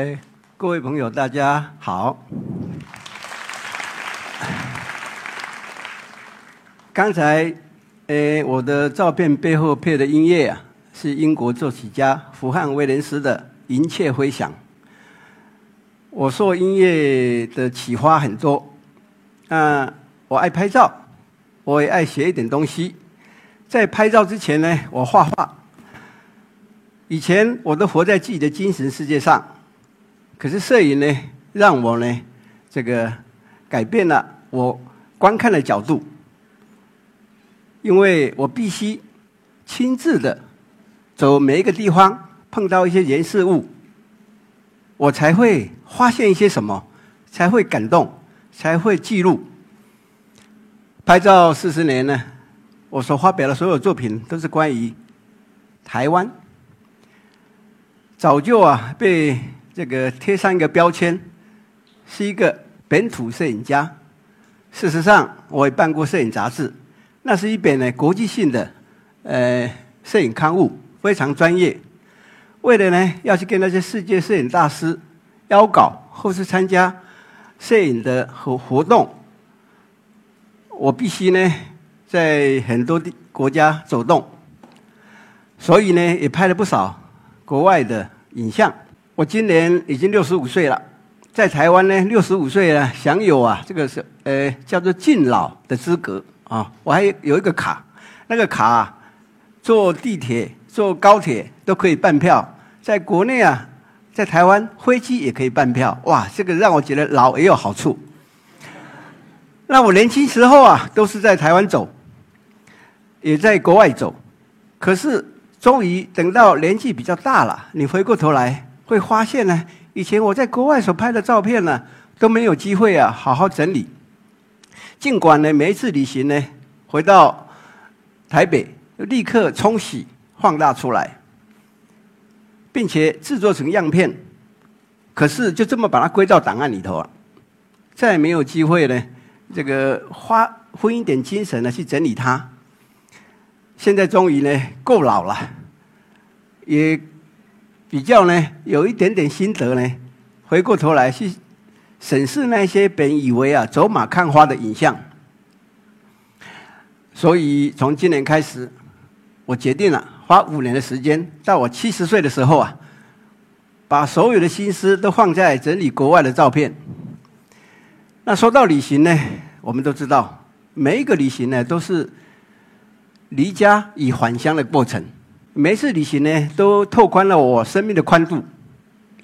呃，各位朋友，大家好。刚才，呃，我的照片背后配的音乐啊，是英国作曲家福汉威廉斯的《银雀飞翔》。我受音乐的启发很多，啊，我爱拍照，我也爱写一点东西。在拍照之前呢，我画画。以前我都活在自己的精神世界上。可是摄影呢，让我呢，这个改变了我观看的角度，因为我必须亲自的走每一个地方，碰到一些人事物，我才会发现一些什么，才会感动，才会记录。拍照四十年呢，我所发表的所有作品都是关于台湾，早就啊被。这个贴上一个标签，是一个本土摄影家。事实上，我也办过摄影杂志，那是一本呢国际性的呃摄影刊物，非常专业。为了呢要去跟那些世界摄影大师邀稿，或是参加摄影的活活动，我必须呢在很多地国家走动，所以呢也拍了不少国外的影像。我今年已经六十五岁了，在台湾呢，六十五岁呢享有啊这个是呃叫做敬老的资格啊。我还有一个卡，那个卡坐地铁、坐高铁都可以办票，在国内啊，在台湾飞机也可以办票。哇，这个让我觉得老也有好处。那我年轻时候啊，都是在台湾走，也在国外走，可是终于等到年纪比较大了，你回过头来。会发现呢，以前我在国外所拍的照片呢，都没有机会啊好好整理。尽管呢每一次旅行呢，回到台北立刻冲洗放大出来，并且制作成样片，可是就这么把它归到档案里头啊，再也没有机会呢，这个花花一点精神呢去整理它。现在终于呢够老了，也。比较呢，有一点点心得呢，回过头来去审视那些本以为啊走马看花的影像，所以从今年开始，我决定了花五年的时间，到我七十岁的时候啊，把所有的心思都放在整理国外的照片。那说到旅行呢，我们都知道，每一个旅行呢都是离家与返乡的过程。每次旅行呢，都拓宽了我生命的宽度，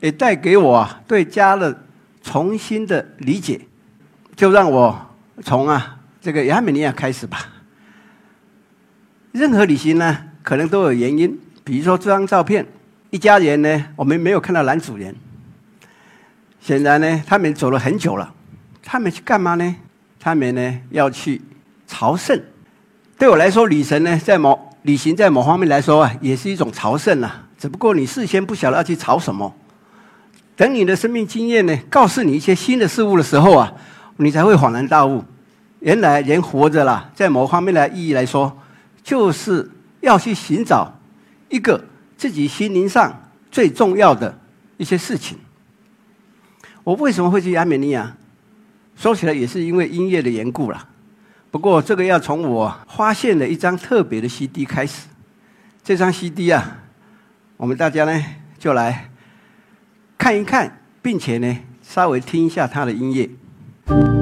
也带给我对家的重新的理解。就让我从啊这个亚美尼亚开始吧。任何旅行呢，可能都有原因。比如说这张照片，一家人呢，我们没有看到男主人。显然呢，他们走了很久了。他们去干嘛呢？他们呢要去朝圣。对我来说，女神呢在某。旅行在某方面来说啊，也是一种朝圣啊。只不过你事先不晓得要去朝什么，等你的生命经验呢，告诉你一些新的事物的时候啊，你才会恍然大悟。原来人活着啦，在某方面的意义来说，就是要去寻找一个自己心灵上最重要的一些事情。我为什么会去亚美尼亚？说起来也是因为音乐的缘故了。不过，这个要从我发现的一张特别的 CD 开始。这张 CD 啊，我们大家呢就来看一看，并且呢稍微听一下它的音乐。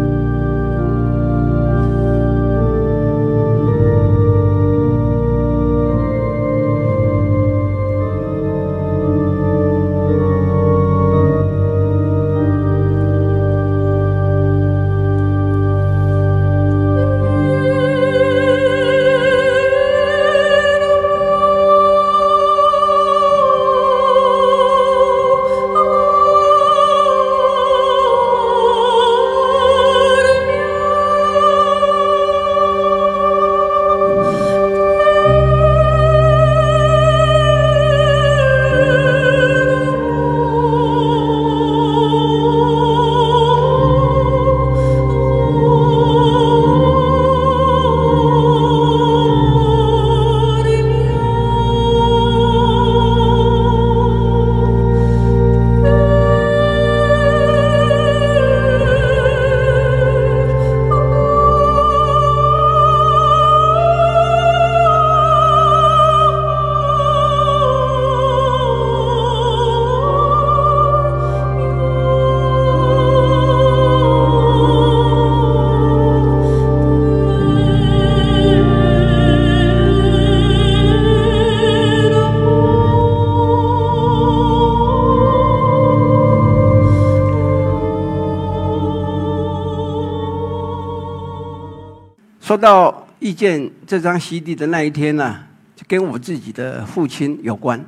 到遇见这张 CD 的那一天呢，就跟我自己的父亲有关。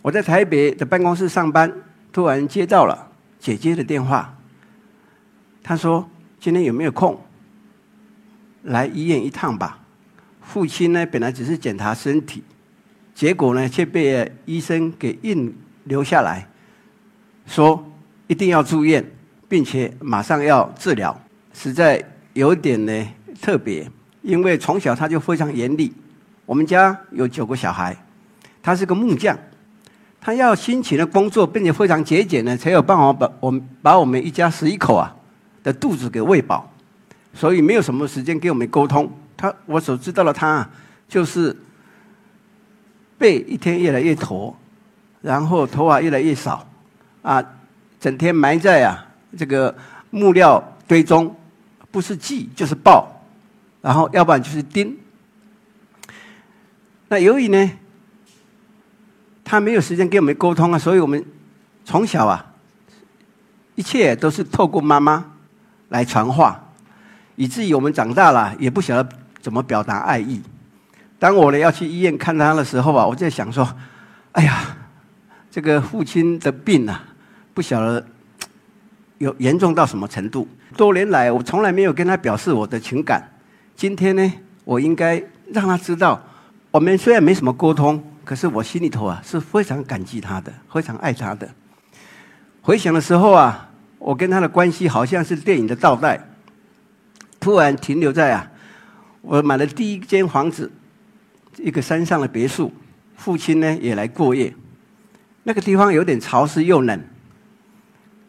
我在台北的办公室上班，突然接到了姐姐的电话。她说：“今天有没有空来医院一趟吧？”父亲呢，本来只是检查身体，结果呢，却被医生给硬留下来，说一定要住院，并且马上要治疗，实在有点呢特别。因为从小他就非常严厉。我们家有九个小孩，他是个木匠，他要辛勤的工作，并且非常节俭呢，才有办法把我们把我们一家十一口啊的肚子给喂饱，所以没有什么时间跟我们沟通。他我所知道的他，就是背一天越来越驼，然后头发越来越少，啊，整天埋在啊这个木料堆中，不是锯就是刨，然后要不然就是钉。那由于呢，他没有时间跟我们沟通啊，所以我们从小啊，一切都是透过妈妈来传话，以至于我们长大了也不晓得。怎么表达爱意？当我呢要去医院看他的时候啊，我在想说：“哎呀，这个父亲的病啊，不晓得有严重到什么程度。多年来，我从来没有跟他表示我的情感。今天呢，我应该让他知道，我们虽然没什么沟通，可是我心里头啊是非常感激他的，非常爱他的。回想的时候啊，我跟他的关系好像是电影的倒带，突然停留在啊。”我买了第一间房子，一个山上的别墅，父亲呢也来过夜。那个地方有点潮湿又冷，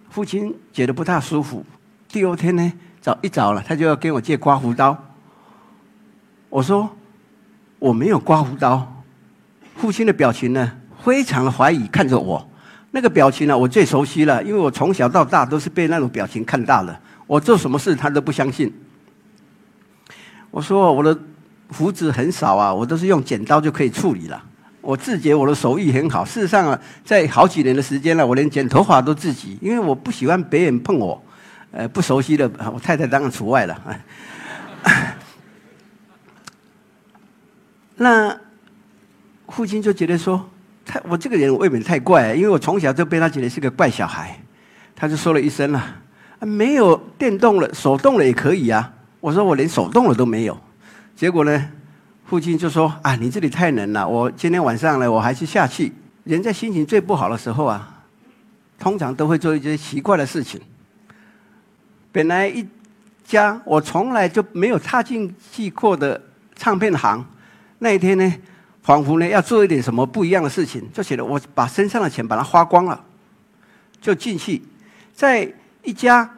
父亲觉得不太舒服。第二天呢，早一早了，他就要跟我借刮胡刀。我说我没有刮胡刀。父亲的表情呢，非常的怀疑看着我。那个表情呢，我最熟悉了，因为我从小到大都是被那种表情看大的。我做什么事，他都不相信。我说我的胡子很少啊，我都是用剪刀就可以处理了。我自觉我的手艺很好。事实上啊，在好几年的时间了，我连剪头发都自己，因为我不喜欢别人碰我。呃，不熟悉的，我太太当然除外了。那父亲就觉得说，他我这个人未免太怪，因为我从小就被他觉得是个怪小孩。他就说了一声了，没有电动了，手动了也可以啊。我说我连手动了都没有，结果呢，父亲就说：“啊，你这里太冷了，我今天晚上呢，我还是下去。”人在心情最不好的时候啊，通常都会做一些奇怪的事情。本来一家我从来就没有踏进去过的唱片行，那一天呢，仿佛呢要做一点什么不一样的事情，就写得我把身上的钱把它花光了，就进去，在一家。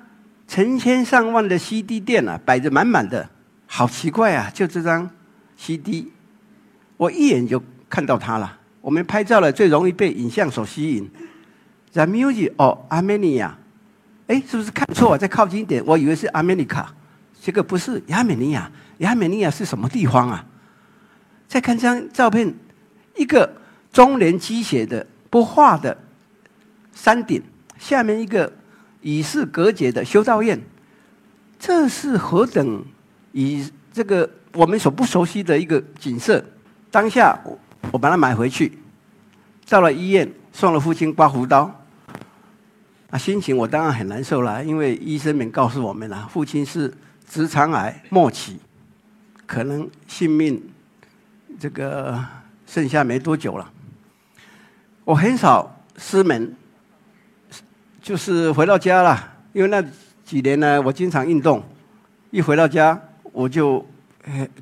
成千上万的 CD 店啊，摆着满满的，好奇怪啊！就这张 CD，我一眼就看到它了。我们拍照了，最容易被影像所吸引。The music of Armenia，哎，是不是看错？再靠近一点，我以为是 America，这个不是亚美尼亚。亚美尼亚是什么地方啊？再看这张照片，一个中年积雪的不化的山顶，下面一个。与世隔绝的修道院，这是何等以这个我们所不熟悉的一个景色。当下我把它买回去，到了医院送了父亲刮胡刀。啊，心情我当然很难受了，因为医生们告诉我们了，父亲是直肠癌末期，可能性命这个剩下没多久了。我很少失眠。就是回到家了，因为那几年呢，我经常运动，一回到家我就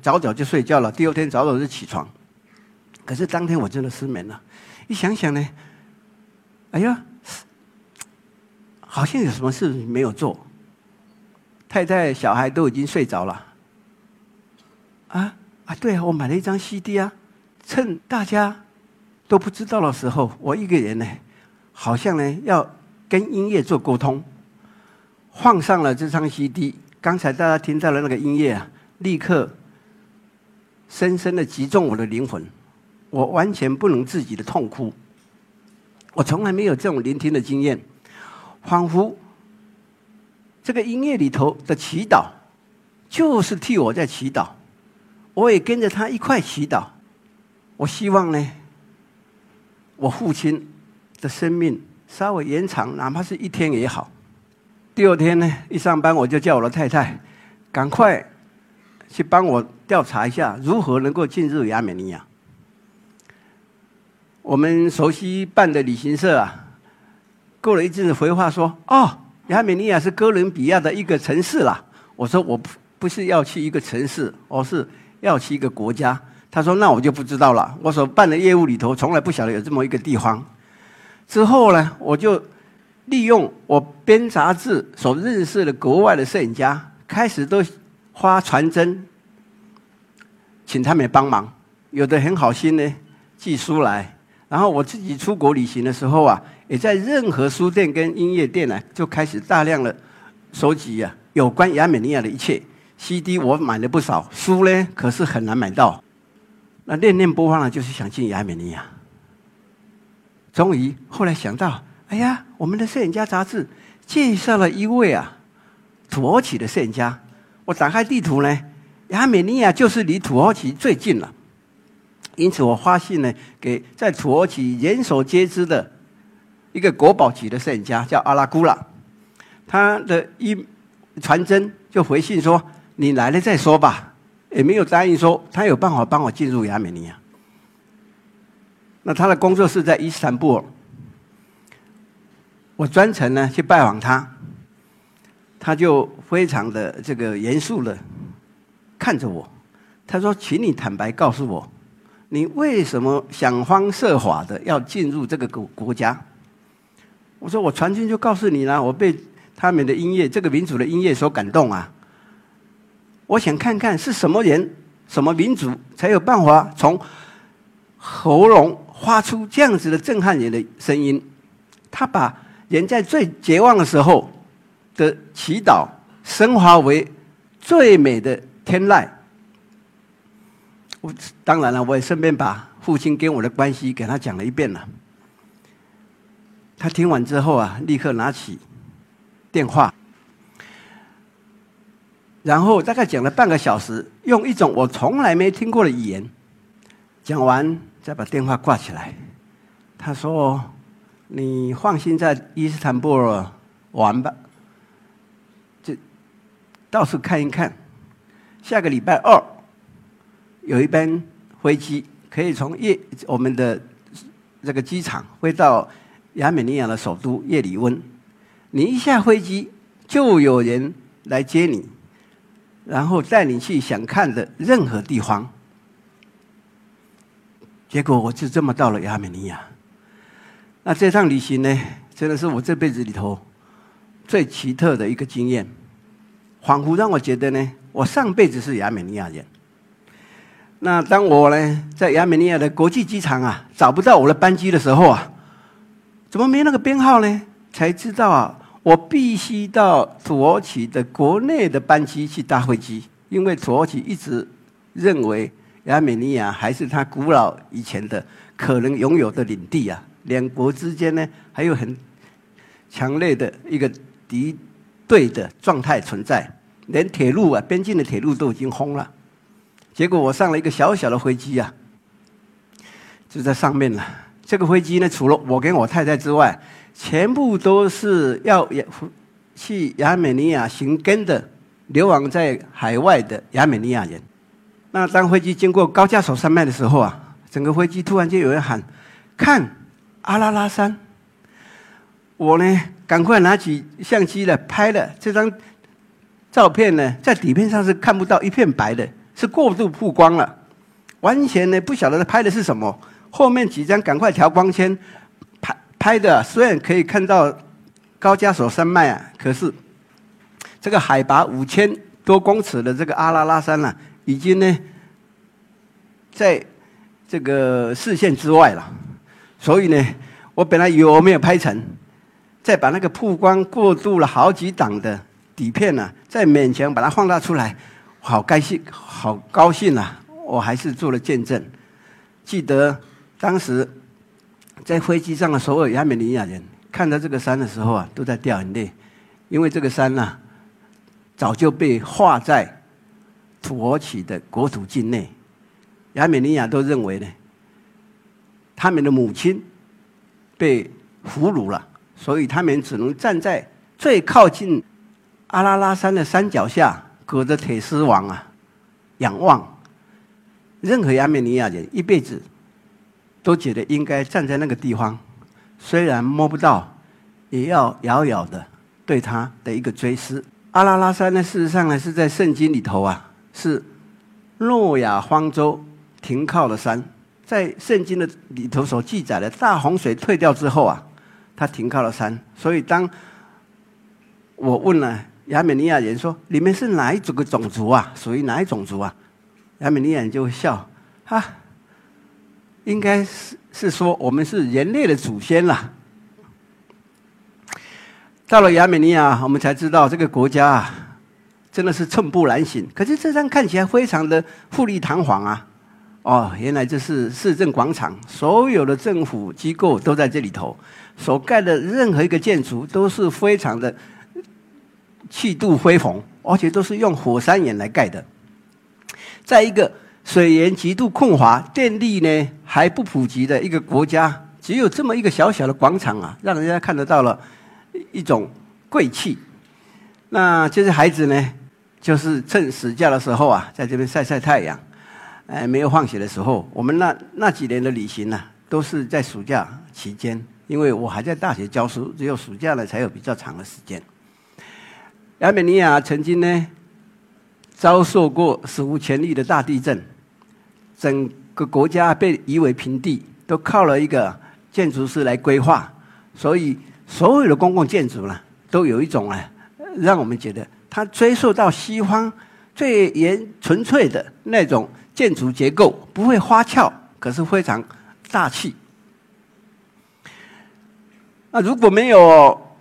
早早就睡觉了，第二天早早就起床。可是当天我真的失眠了，一想想呢，哎呀，好像有什么事没有做。太太、小孩都已经睡着了。啊对啊，我买了一张 CD 啊，趁大家都不知道的时候，我一个人呢，好像呢要。跟音乐做沟通，放上了这张 CD。刚才大家听到的那个音乐啊，立刻深深的击中我的灵魂，我完全不能自己的痛哭。我从来没有这种聆听的经验，仿佛这个音乐里头的祈祷，就是替我在祈祷，我也跟着他一块祈祷。我希望呢，我父亲的生命稍微延长，哪怕是一天也好。第二天呢，一上班我就叫我的太太赶快去帮我调查一下，如何能够进入亚美尼亚。我们熟悉办的旅行社啊，过了一阵子回话说：“哦，亚美尼亚是哥伦比亚的一个城市啦。”我说：“我不不是要去一个城市，而是要去一个国家。”他说：“那我就不知道了。我所办的业务里头，从来不晓得有这么一个地方。”之后呢，我就。利用我编杂志所认识的国外的摄影家，开始都花传真，请他们帮忙。有的很好心呢，寄书来。然后我自己出国旅行的时候啊，也在任何书店跟音乐店呢，就开始大量的收集啊，有关亚美尼亚的一切 CD。我买了不少书呢，可是很难买到。那念念不忘了，就是想进亚美尼亚。终于后来想到。哎呀，我们的摄影家杂志介绍了一位啊，土耳其的摄影家。我打开地图呢，亚美尼亚就是离土耳其最近了。因此，我发信呢给在土耳其人所皆知的一个国宝级的摄影家，叫阿拉古拉。他的一传真就回信说：“你来了再说吧。”也没有答应说他有办法帮我进入亚美尼亚。那他的工作室在伊斯坦布尔。我专程呢去拜访他，他就非常的这个严肃的看着我，他说：“请你坦白告诉我，你为什么想方设法的要进入这个国国家？”我说：“我传讯就告诉你了，我被他们的音乐，这个民族的音乐所感动啊！我想看看是什么人、什么民族才有办法从喉咙发出这样子的震撼人的声音。”他把。人在最绝望的时候的祈祷，升华为最美的天籁。我当然了，我也顺便把父亲跟我的关系给他讲了一遍了。他听完之后啊，立刻拿起电话，然后大概讲了半个小时，用一种我从来没听过的语言讲完，再把电话挂起来。他说。你放心在伊斯坦布尔玩吧，就到处看一看。下个礼拜二有一班飞机可以从叶我们的这个机场飞到亚美尼亚的首都叶里温。你一下飞机就有人来接你，然后带你去想看的任何地方。结果我就这么到了亚美尼亚。那这趟旅行呢，真的是我这辈子里头最奇特的一个经验，仿佛让我觉得呢，我上辈子是亚美尼亚人。那当我呢在亚美尼亚的国际机场啊找不到我的班机的时候啊，怎么没那个编号呢？才知道啊，我必须到土耳其的国内的班机去搭飞机，因为土耳其一直认为亚美尼亚还是他古老以前的可能拥有的领地啊。两国之间呢，还有很强烈的一个敌对的状态存在，连铁路啊，边境的铁路都已经封了。结果我上了一个小小的飞机啊，就在上面了。这个飞机呢，除了我跟我太太之外，全部都是要去亚美尼亚寻根的流亡在海外的亚美尼亚人。那当飞机经过高加索山脉的时候啊，整个飞机突然间有人喊：“看！”阿拉拉山，我呢赶快拿起相机了，拍了这张照片呢，在底片上是看不到一片白的，是过度曝光了，完全呢不晓得拍的是什么。后面几张赶快调光圈，拍的虽然可以看到高加索山脉啊，可是这个海拔五千多公尺的这个阿拉拉山呢，已经呢在这个视线之外了。所以呢，我本来以为我没有拍成，再把那个曝光过度了好几档的底片呢，再勉强把它放大出来，好高兴，好高兴啊！我还是做了见证。记得当时在飞机上的所有亚美尼亚人看到这个山的时候啊，都在掉眼泪，因为这个山呢，早就被画在土耳其的国土境内，亚美尼亚都认为呢，他们的母亲被俘虏了，所以他们只能站在最靠近阿拉拉山的山脚下，隔着铁丝网啊，仰望。任何亚美尼亚人一辈子都觉得应该站在那个地方，虽然摸不到，也要遥遥的对他的一个追思。阿拉拉山呢，事实上呢是在圣经里头啊，是诺亚方舟停靠的山，在圣经的里头所记载的大洪水退掉之后啊，他停靠了山。所以当我问了亚美尼亚人说：“你们是哪一种个种族啊？属于哪一种族啊？”亚美尼亚人就会笑，啊，应该是是说我们是人类的祖先啦。到了亚美尼亚，我们才知道这个国家啊，真的是寸步难行。可是这张看起来非常的富丽堂皇啊！哦，原来这是市政广场，所有的政府机构都在这里头，所盖的任何一个建筑都是非常的气度恢宏，而且都是用火山岩来盖的。在一个水源极度困乏、电力呢还不普及的一个国家，只有这么一个小小的广场啊，让人家看得到了一种贵气。那这些孩子呢，就是趁暑假的时候啊，在这边晒晒太阳。哎，没有放学的时候，我们那那几年的旅行呢，都是在暑假期间，因为我还在大学教书，只有暑假呢才有比较长的时间。亚美尼亚曾经呢。遭受过史无前例的大地震，整个国家被夷为平地，都靠了一个建筑师来规划，所以所有的公共建筑呢，都有一种啊，让我们觉得它追溯到西方最原纯粹的那种建筑结构，不会花俏，可是非常大气。那如果没有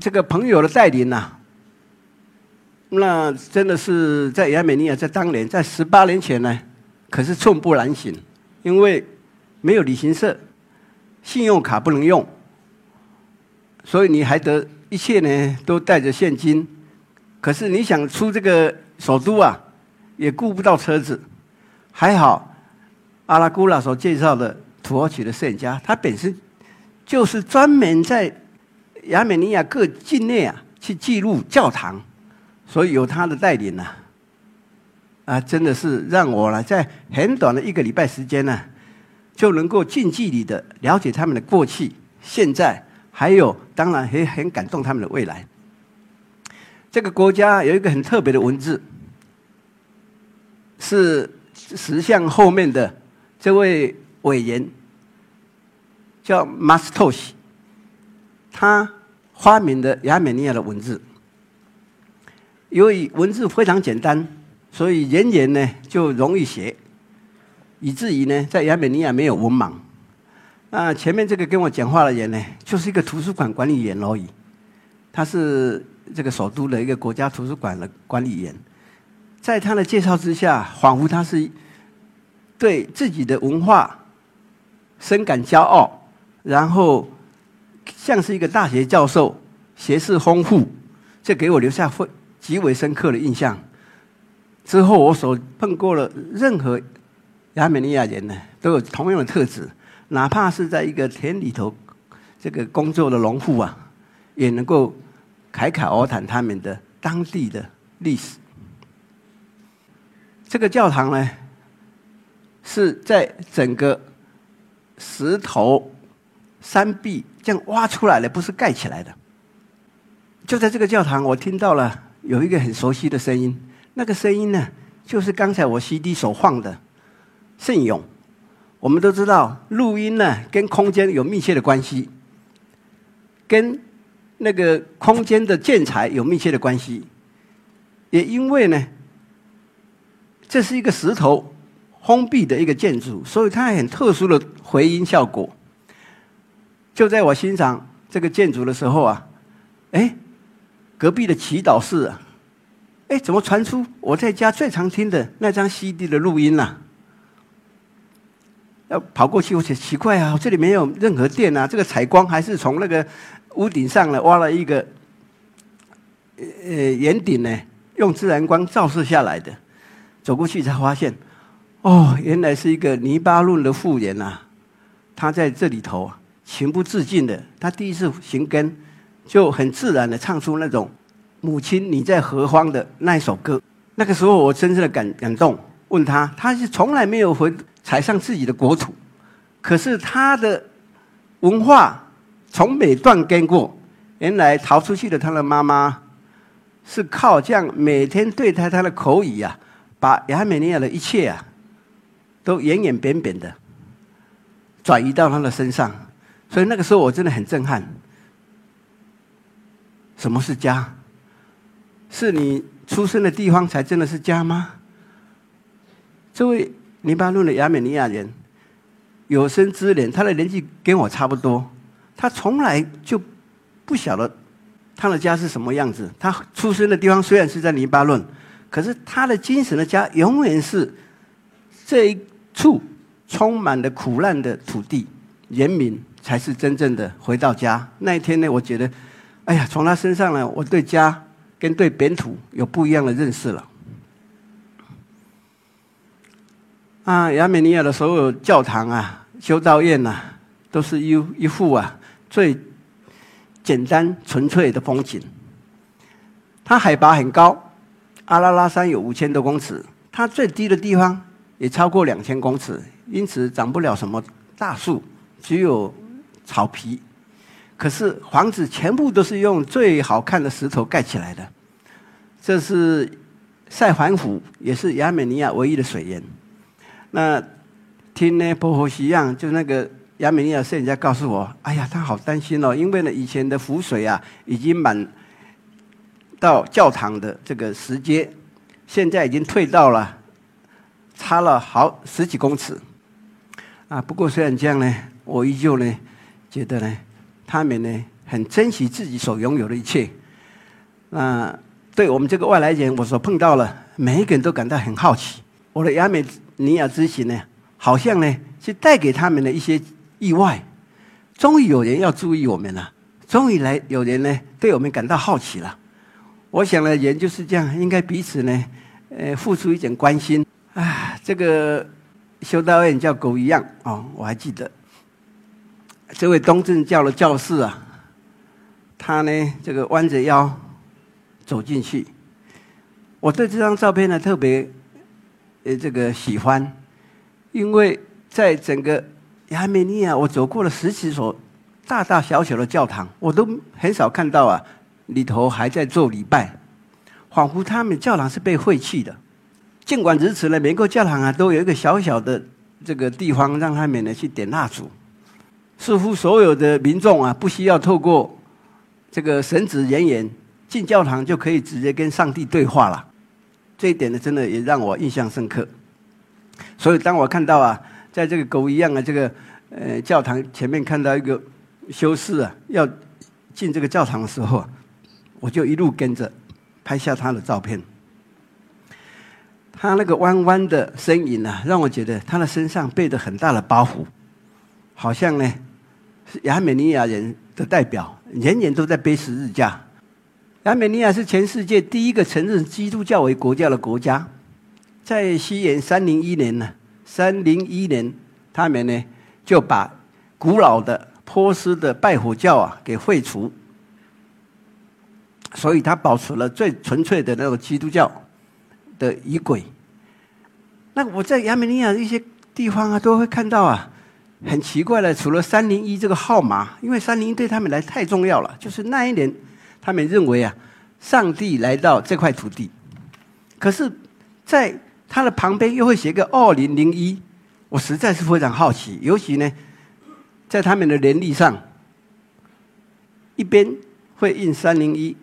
这个朋友的带领呢？那真的是在亚美尼亚，在当年，在十八年前呢，可是寸步难行，因为没有旅行社，信用卡不能用，所以你还得一切呢都带着现金，可是你想出这个首都啊，也顾不到车子。还好，阿拉古拉所介绍的土耳其的摄影家，他本身就是专门在亚美尼亚各境内啊去记录教堂。所以有他的带领呢，啊，真的是让我呢，在很短的一个礼拜时间呢，就能够近距离的了解他们的过去、现在，还有当然也很感动他们的未来。这个国家有一个很特别的文字，是石像后面的这位委员叫马斯托西，他发明的亚美尼亚的文字。由于文字非常简单，所以人人呢就容易学，以至于呢在亚美尼亚没有文盲。那前面这个跟我讲话的人呢，就是一个图书馆管理员而已。他是这个首都的一个国家图书馆的管理员，在他的介绍之下，仿佛他是对自己的文化深感骄傲，然后像是一个大学教授，学识丰富，这给我留下非。极为深刻的印象。之后，我所碰过的任何亚美尼亚人呢，都有同样的特质。哪怕是在一个田里头这个工作的农户啊，也能够侃侃而谈他们的当地的历史。这个教堂呢，是在整个石头山壁这样挖出来的，不是盖起来的。就在这个教堂，我听到了。有一个很熟悉的声音，那个声音呢，就是刚才我 CD 所放的圣咏。我们都知道，录音呢跟空间有密切的关系，跟那个空间的建材有密切的关系。也因为呢，这是一个石头封闭的一个建筑，所以它很特殊的回音效果。就在我欣赏这个建筑的时候啊，哎。隔壁的祈祷室啊，哎，怎么传出我在家最常听的那张 CD 的录音呢？要跑过去，我觉奇怪啊，这里没有任何电啊，这个采光还是从那个屋顶上呢挖了一个呃圆顶呢，用自然光照射下来的。走过去才发现，哦，原来是一个泥巴嫩的妇人呐，她在这里头情不自禁的，她第一次行根，就很自然的唱出那种“母亲你在何方”的那一首歌。那个时候我深深的感感动，问他，他是从来没有回踩上自己的国土，可是他的文化从没断根过。原来逃出去的他的妈妈，是靠这样每天对待他的口语啊，把亚美尼亚的一切啊，都远远扁扁的转移到他的身上。所以那个时候我真的很震撼。什么是家？是你出生的地方才真的是家吗？这位黎巴嫩的亚美尼亚人，有生之年，他的年纪跟我差不多，他从来就。不晓得他的家是什么样子。他出生的地方虽然是在黎巴嫩，可是他的精神的家永远是这一处充满了苦难的土地，人民才是真正的回到家。那一天呢，我觉得，哎呀，从他身上呢，我对家跟对本土有不一样的认识了。啊，亚美尼亚的所有教堂啊、修道院呐，都是一一幅啊最。简单纯粹的风景。它海拔很高，阿拉拉山有五千多公尺，它最低的地方也超过两千公尺，因此长不了什么大树，只有草皮。可是房子全部都是用最好看的石头盖起来的。这是塞环湖，也是亚美尼亚唯一的水源。那听呢，波和西样就那个。亚美尼亚摄影家告诉我：“哎呀，他好担心哦，因为呢，以前的湖水啊，已经满到教堂的这个石阶，现在已经退到了差了好十几公尺。啊，不过虽然这样呢，我依旧呢觉得呢，他们呢很珍惜自己所拥有的一切。那对我们这个外来人，我所碰到了每一个人都感到很好奇。我的亚美尼亚之行呢，好像呢是带给他们的一些。”意外，终于有人要注意我们了。终于来有人呢，对我们感到好奇了。我想呢，人就是这样，应该彼此呢，呃，付出一点关心。啊，这个修道院叫狗一样哦，我还记得。这位东正教的教士啊，他呢，这个弯着腰走进去。我对这张照片呢特别，呃，这个喜欢，因为在整个。亚美尼亚，我走过了十几所大大小小的教堂，我都很少看到啊，里头还在做礼拜，仿佛他们教堂是被废弃的。尽管如此呢，每个教堂啊都有一个小小的这个地方让他们呢去点蜡烛，似乎所有的民众啊不需要透过这个神职人员进教堂就可以直接跟上帝对话了。这一点呢，真的也让我印象深刻。所以当我看到啊。在这个狗一样的这个呃教堂前面看到一个修士啊，要进这个教堂的时候，我就一路跟着拍下他的照片。他那个弯弯的身影啊，让我觉得他的身上背着很大的包袱，好像呢是亚美尼亚人的代表，年年都在背十字架。亚美尼亚是全世界第一个承认基督教为国教的国家，在西元三零一年呢。三零一年，他们呢就把古老的波斯的拜火教啊给废除，所以他保持了最纯粹的那种基督教的仪轨。那我在亚美尼亚一些地方啊，都会看到啊，很奇怪的，除了三零一这个号码，因为三零一对他们来太重要了，就是那一年他们认为啊，上帝来到这块土地，可是，在它的旁边又会写个二零零一，我实在是非常好奇。尤其呢，在他们的年历上，一边会印三零一，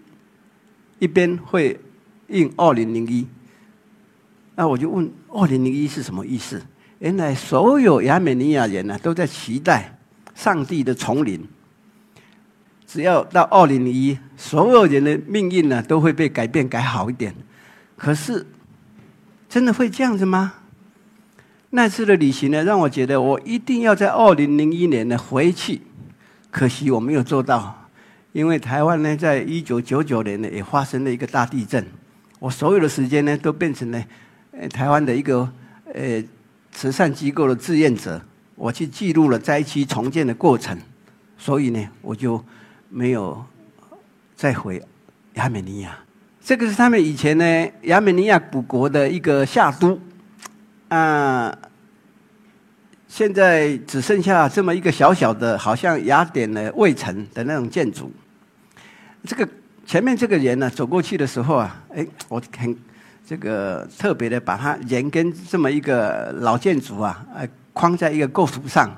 一边会印二零零一。那我就问二零零一是什么意思？原来所有亚美尼亚人呢都在期待上帝的重临。只要到二零零一，所有人的命运呢都会被改变，改好一点。可是。真的会这样子吗？那次的旅行呢，让我觉得我一定要在二零零一年呢回去。可惜我没有做到，因为台湾呢，在一九九九年呢也发生了一个大地震。我所有的时间呢都变成了台湾的一个呃慈善机构的志愿者，我去记录了灾区重建的过程，所以呢，我就没有再回亚美尼亚。这个是他们以前呢亚美尼亚古国的一个夏都，啊，现在只剩下这么一个小小的，好像雅典的卫城的那种建筑。这个前面这个人呢，走过去的时候啊，哎，我很这个特别的把它人跟这么一个老建筑啊，呃，框在一个构图上。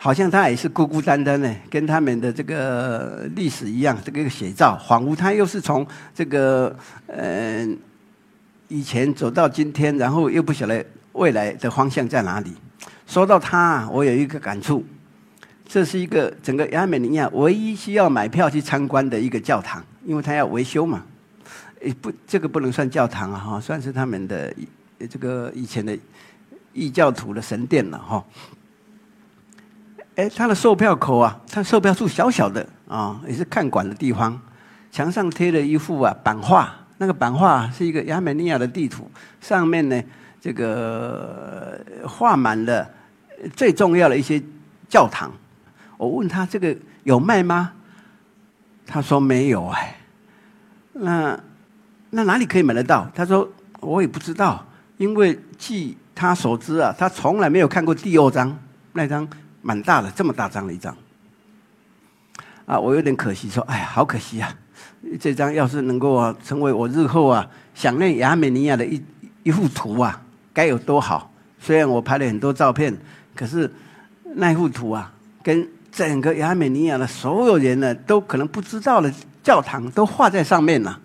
好像他也是孤孤单单的，跟他们的这个历史一样，这个写照，仿佛他又是从这个呃以前走到今天，然后又不晓得未来的方向在哪里。说到他，我有一个感触，这是一个整个亚美尼亚唯一需要买票去参观的一个教堂，因为他要维修嘛。诶，不，这个不能算教堂啊，哈，算是他们的这个以前的异教徒的神殿了，哈。哎，他的售票口啊，他售票处小小的啊，也是看管的地方。墙上贴了一幅啊版画，那个版画是一个亚美尼亚的地图，上面呢这个画满了最重要的一些教堂。我问他这个有卖吗？他说没有哎。那那哪里可以买得到？他说我也不知道，因为据他所知啊，他从来没有看过第二张那张。蛮大的，这么大张的一张，啊，我有点可惜，说，哎呀，好可惜啊！这张要是能够啊，成为我日后啊想念亚美尼亚的一一幅图啊，该有多好！虽然我拍了很多照片，可是那幅图啊，跟整个亚美尼亚的所有人呢，都可能不知道的教堂都画在上面了，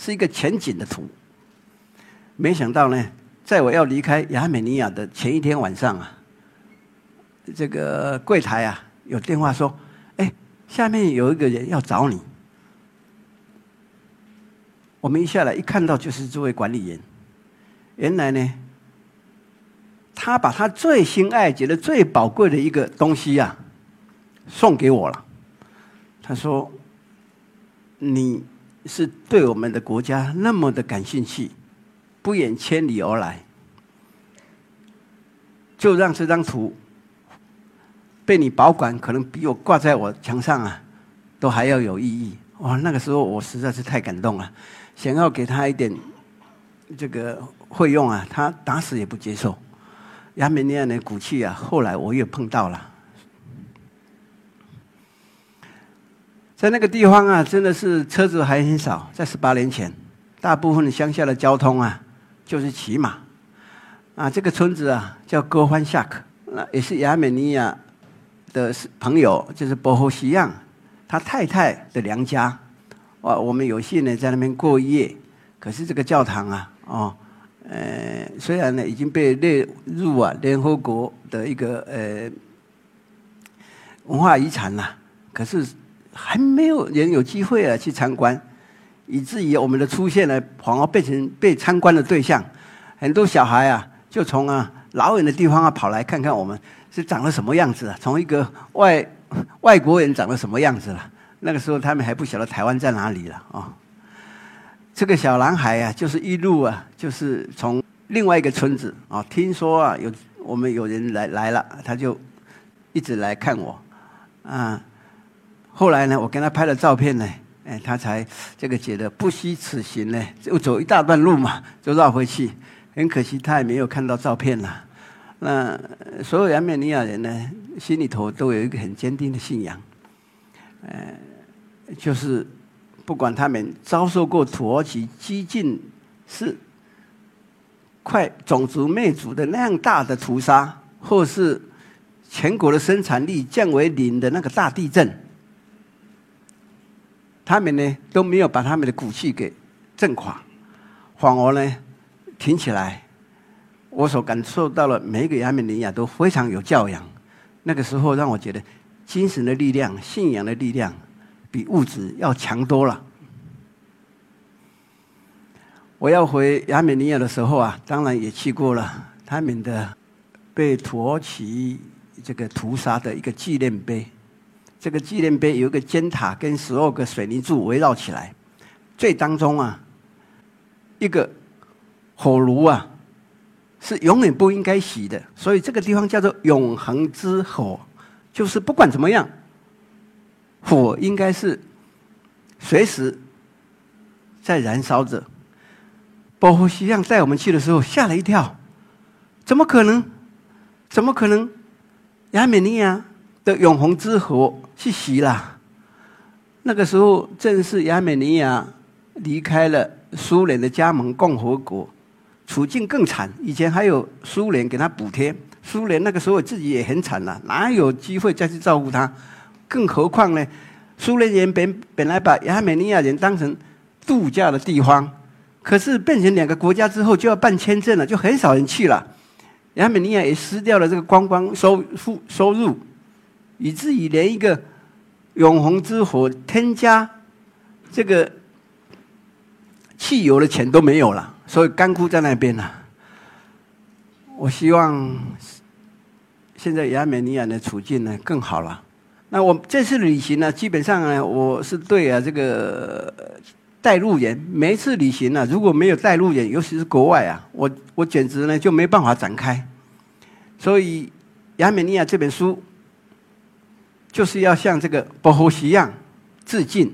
是一个全景的图。没想到呢，在我要离开亚美尼亚的前一天晚上啊。这个柜台啊，有电话说：“哎，下面有一个人要找你。”我们一下来一看到就是这位管理员。原来呢，他把他最心爱、觉得最宝贵的一个东西呀，送给我了。他说：“你是对我们的国家那么的感兴趣，不远千里而来，就让这张图。”被你保管，可能比我挂在我墙上啊，都还要有意义。哇，那个时候我实在是太感动了，想要给他一点这个费用啊，他打死也不接受。亚美尼亚的骨气啊，后来我也碰到了，在那个地方啊，真的是车子还很少。在十八年前，大部分乡下的交通啊，就是骑马。啊，这个村子啊，叫戈欢夏克，那也是亚美尼亚。的朋友就是波侯西样，他太太的娘家，哇，我们有幸呢在那边过夜。可是这个教堂啊，哦，呃，虽然呢已经被列入啊联合国的一个呃文化遗产了，可是还没有人有机会啊去参观，以至于我们的出现呢，反而变成被参观的对象。很多小孩啊，就从啊老远的地方啊跑来看看我们。是长了什么样子啊？从一个外外国人长了什么样子了？那个时候他们还不晓得台湾在哪里了啊！这个小男孩啊，就是一路啊，就是从另外一个村子啊，听说啊有我们有人来来了，他就一直来看我啊。后来呢，我跟他拍了照片呢，哎，他才这个觉得不虚此行呢，就走一大段路嘛，就绕回去。很可惜，他也没有看到照片了。那所有亚美尼亚人呢，心里头都有一个很坚定的信仰，呃，就是不管他们遭受过土耳其激进是快种族灭族的那样大的屠杀，或是全国的生产力降为零的那个大地震，他们呢都没有把他们的骨气给震垮，反而呢挺起来。我所感受到了，每一个亚美尼亚都非常有教养。那个时候让我觉得，精神的力量、信仰的力量，比物质要强多了。我要回亚美尼亚的时候啊，当然也去过了他们的被土耳其这个屠杀的一个纪念碑。这个纪念碑有一个尖塔跟十二个水泥柱围绕起来，最当中啊，一个火炉啊。是永远不应该熄的，所以这个地方叫做永恒之火，就是不管怎么样，火应该是随时在燃烧着。保护西向带我们去的时候吓了一跳，怎么可能？怎么可能？亚美尼亚的永恒之火去洗了？那个时候正是亚美尼亚离开了苏联的加盟共和国。处境更惨，以前还有苏联给他补贴，苏联那个时候自己也很惨了，哪有机会再去照顾他？更何况呢？苏联人本本来把亚美尼亚人当成度假的地方，可是变成两个国家之后就要办签证了，就很少人去了。亚美尼亚也失掉了这个观光收付收入，以至于连一个永恒之火添加这个汽油的钱都没有了。所以干枯在那边了。我希望现在亚美尼亚的处境呢更好了。那我这次旅行呢，基本上呢，我是对啊这个带路人，每一次旅行呢，如果没有带路人，尤其是国外啊，我我简直呢就没办法展开。所以亚美尼亚这本书就是要向这个波 hồ 西样致敬。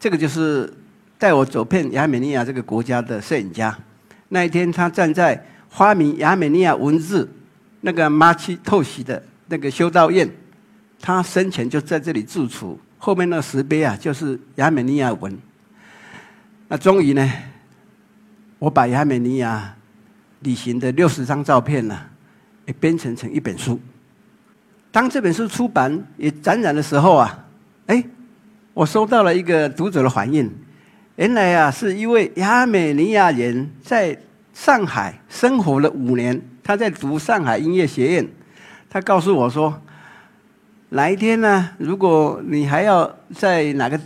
这个就是。带我走遍亚美尼亚这个国家的摄影家，那一天他站在发明亚美尼亚文字那个马奇透西的那个修道院，他生前就在这里住处。后面那石碑啊，就是亚美尼亚文。那终于呢，我把亚美尼亚旅行的六十张照片呢，也编成成一本书。当这本书出版也展览的时候啊，哎，我收到了一个读者的反应。原来啊，是一位亚美尼亚人在上海生活了五年，他在读上海音乐学院。他告诉我说：“哪一天呢？如果你还要在哪个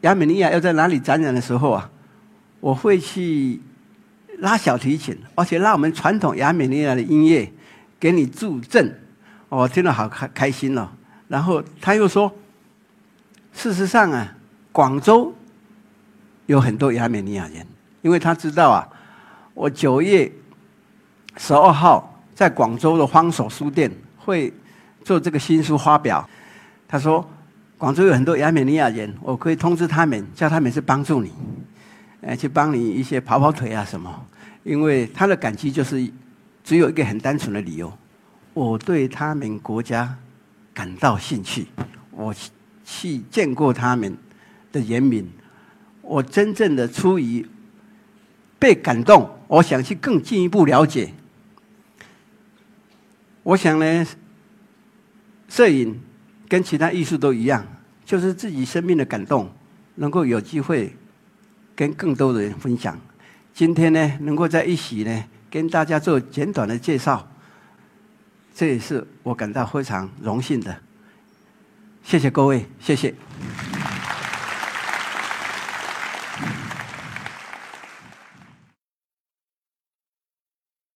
亚美尼亚要在哪里展览的时候啊，我会去拉小提琴，而且拉我们传统亚美尼亚的音乐给你助阵。”我听了好开开心了。然后他又说：“事实上啊，广州。”有很多亚美尼亚人，因为他知道啊，我九月十二号在广州的方所书店会做这个新书发表。他说，广州有很多亚美尼亚人，我可以通知他们，叫他们去帮助你，呃，去帮你一些跑跑腿啊什么。因为他的感激就是只有一个很单纯的理由，我对他们国家感到兴趣，我去见过他们的人民。我真正的出于被感动，我想去更进一步了解。我想呢，摄影跟其他艺术都一样，就是自己生命的感动，能够有机会跟更多的人分享。今天呢，能够在一起呢，跟大家做简短的介绍，这也是我感到非常荣幸的。谢谢各位，谢谢。